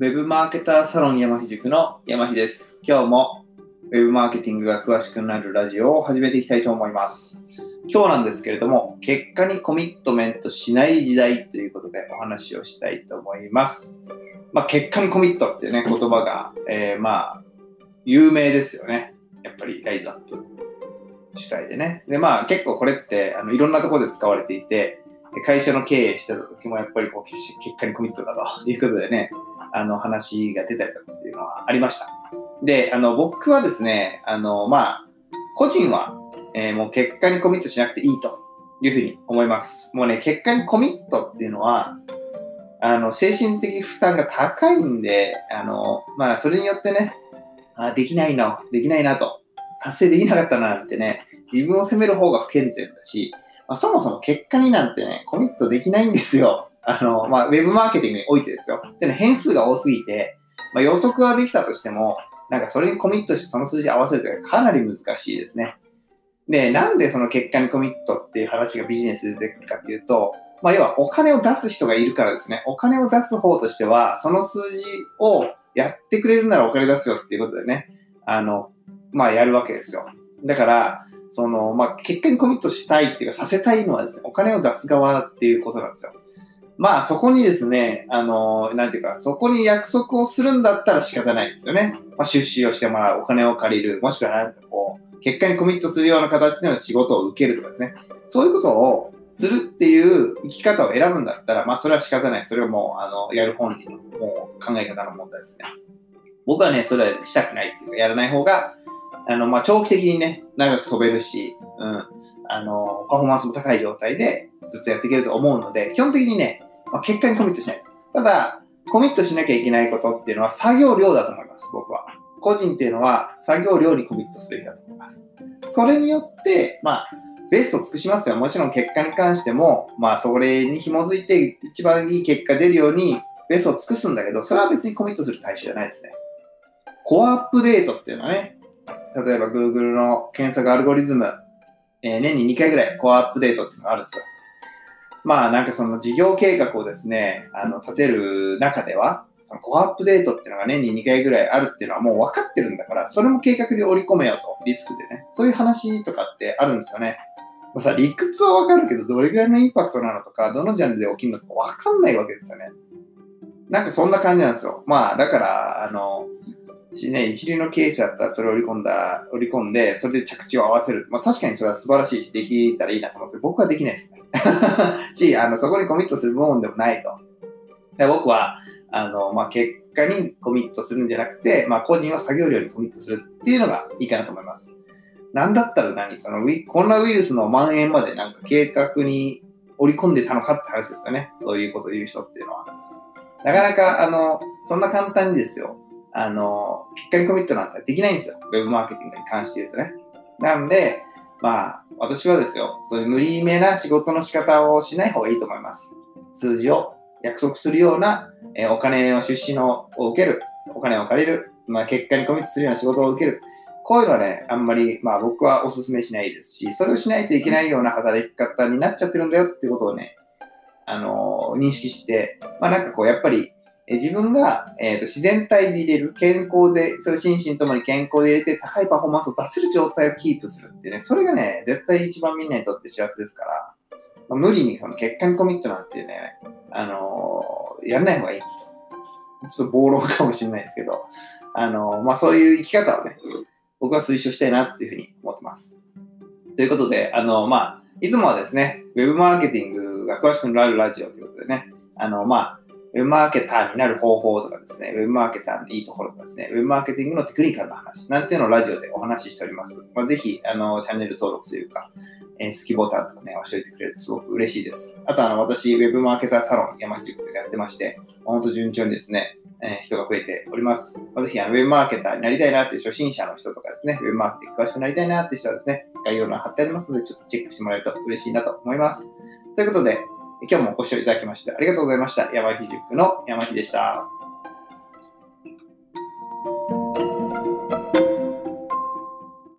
ウェブマーケターサロン山木塾の山木です。今日もウェブマーケティングが詳しくなるラジオを始めていきたいと思います。今日なんですけれども、結果にコミットメントしない時代ということでお話をしたいと思います。まあ、結果にコミットっていうね、言葉が、えーまあ、有名ですよね。やっぱりライズアップ主体でね。で、まあ結構これってあのいろんなところで使われていて、会社の経営してた時もやっぱりこう結果にコミットだということでね、あの話が出たりとかっていうのはありました。で、あの僕はですね、あのまあ、個人は、えーもう結果にコミットしなくていいというふうに思います。もうね、結果にコミットっていうのは、あの精神的負担が高いんで、あのまあ、それによってね、あできないな、できないなと、達成できなかったなってね、自分を責める方が不健全だし、まあ、そもそも結果になんてね、コミットできないんですよ。あの、まあ、ウェブマーケティングにおいてですよ。でね、変数が多すぎて、まあ、予測はできたとしても、なんかそれにコミットしてその数字合わせるというのはかなり難しいですね。で、なんでその結果にコミットっていう話がビジネスで出てくるかっていうと、まあ、要はお金を出す人がいるからですね。お金を出す方としては、その数字をやってくれるならお金出すよっていうことでね、あの、まあ、やるわけですよ。だから、その、まあ、結果にコミットしたいっていうか、させたいのはですね、お金を出す側っていうことなんですよ。まあ、そこにですね、あの、なんていうか、そこに約束をするんだったら仕方ないですよね。まあ、出資をしてもらう、お金を借りる、もしくはなんかこう、結果にコミットするような形での仕事を受けるとかですね。そういうことをするっていう生き方を選ぶんだったら、まあ、それは仕方ない。それはもう、あの、やる本人のもう考え方の問題ですね。僕はね、それはしたくないっていうか、やらない方が、あの、まあ、長期的にね、長く飛べるし、うん、あの、パフォーマンスも高い状態でずっとやっていけると思うので、基本的にね、まあ、結果にコミットしないと。ただ、コミットしなきゃいけないことっていうのは作業量だと思います、僕は。個人っていうのは作業量にコミットすべきだと思います。それによって、まあ、ベストを尽くしますよ。もちろん結果に関しても、まあ、それに紐づいて一番いい結果出るようにベストを尽くすんだけど、それは別にコミットする対象じゃないですね。コアアップデートっていうのはね、例えば Google の検索アルゴリズム、えー年に2回ぐらいコアアップデートっていうのがあるんですよ。まあなんかその事業計画をですね、あの立てる中では、そのコアアップデートっていうのが年に2回ぐらいあるっていうのはもう分かってるんだから、それも計画に織り込めよと、リスクでね。そういう話とかってあるんですよね。まあさ、理屈は分かるけど、どれぐらいのインパクトなのとか、どのジャンルで起きるのか分かんないわけですよね。なんかそんな感じなんですよ。まあだから、あの、しね、一流の経営者だったらそれを織り込んだ、織り込んで、それで着地を合わせる。まあ確かにそれは素晴らしいし、できたらいいなと思うんですけど、僕はできないですね。し、あの、そこにコミットする部門でもないと。で僕は、あの、まあ結果にコミットするんじゃなくて、まあ個人は作業量にコミットするっていうのがいいかなと思います。なんだったら何？そのウィ、コロナウイルスの蔓延までなんか計画に織り込んでたのかって話ですよね。そういうことを言う人っていうのは。なかなか、あの、そんな簡単にですよ。あの、結果にコミットなんてできないんですよ。ウェブマーケティングに関して言うとね。なんで、まあ、私はですよ、そういう無理めな仕事の仕方をしない方がいいと思います。数字を約束するような、えお金の出資のを受ける、お金を借りる、まあ、結果にコミットするような仕事を受ける。こういうのはね、あんまり、まあ僕はお勧めしないですし、それをしないといけないような働き方になっちゃってるんだよっていうことをね、あの認識して、まあなんかこう、やっぱり、自分が、えーと自然体で入れる、健康で、それ心身ともに健康で入れて高いパフォーマンスを出せる状態をキープするってね、それがね、絶対一番みんなにとって幸せですから、まあ、無理にその結果にコミットなんてね、あのーやんない方がいいと。ちょっと暴論かもしれないですけど、あのーまあそういう生き方をね、僕は推奨したいなっていうふうに思ってます。ということで、あの、まあ、いつもはですね、ウェブマーケティングが詳しくなるラジオということでね、あの、まあ、ウェブマーケターになる方法とかですね、ウェブマーケターのいいところとかですね、ウェブマーケティングのテクニカルな話なんていうのをラジオでお話ししております。まあ、ぜひ、あの、チャンネル登録というか、えー好きボタンとかね、押しておいてくれるとすごく嬉しいです。あと、あの、私、ウェブマーケターサロン山口塾とかやってまして、本当順調にですね、えー人が増えております。まあ、ぜひ、あの、ウェブマーケターになりたいなっていう初心者の人とかですね、ウェブマーケティング詳しくなりたいなっていう人はですね、概要欄貼ってありますので、ちょっとチェックしてもらえると嬉しいなと思います。ということで、今日もご視聴いただきましてありがとうございました。山木塾の山木でした。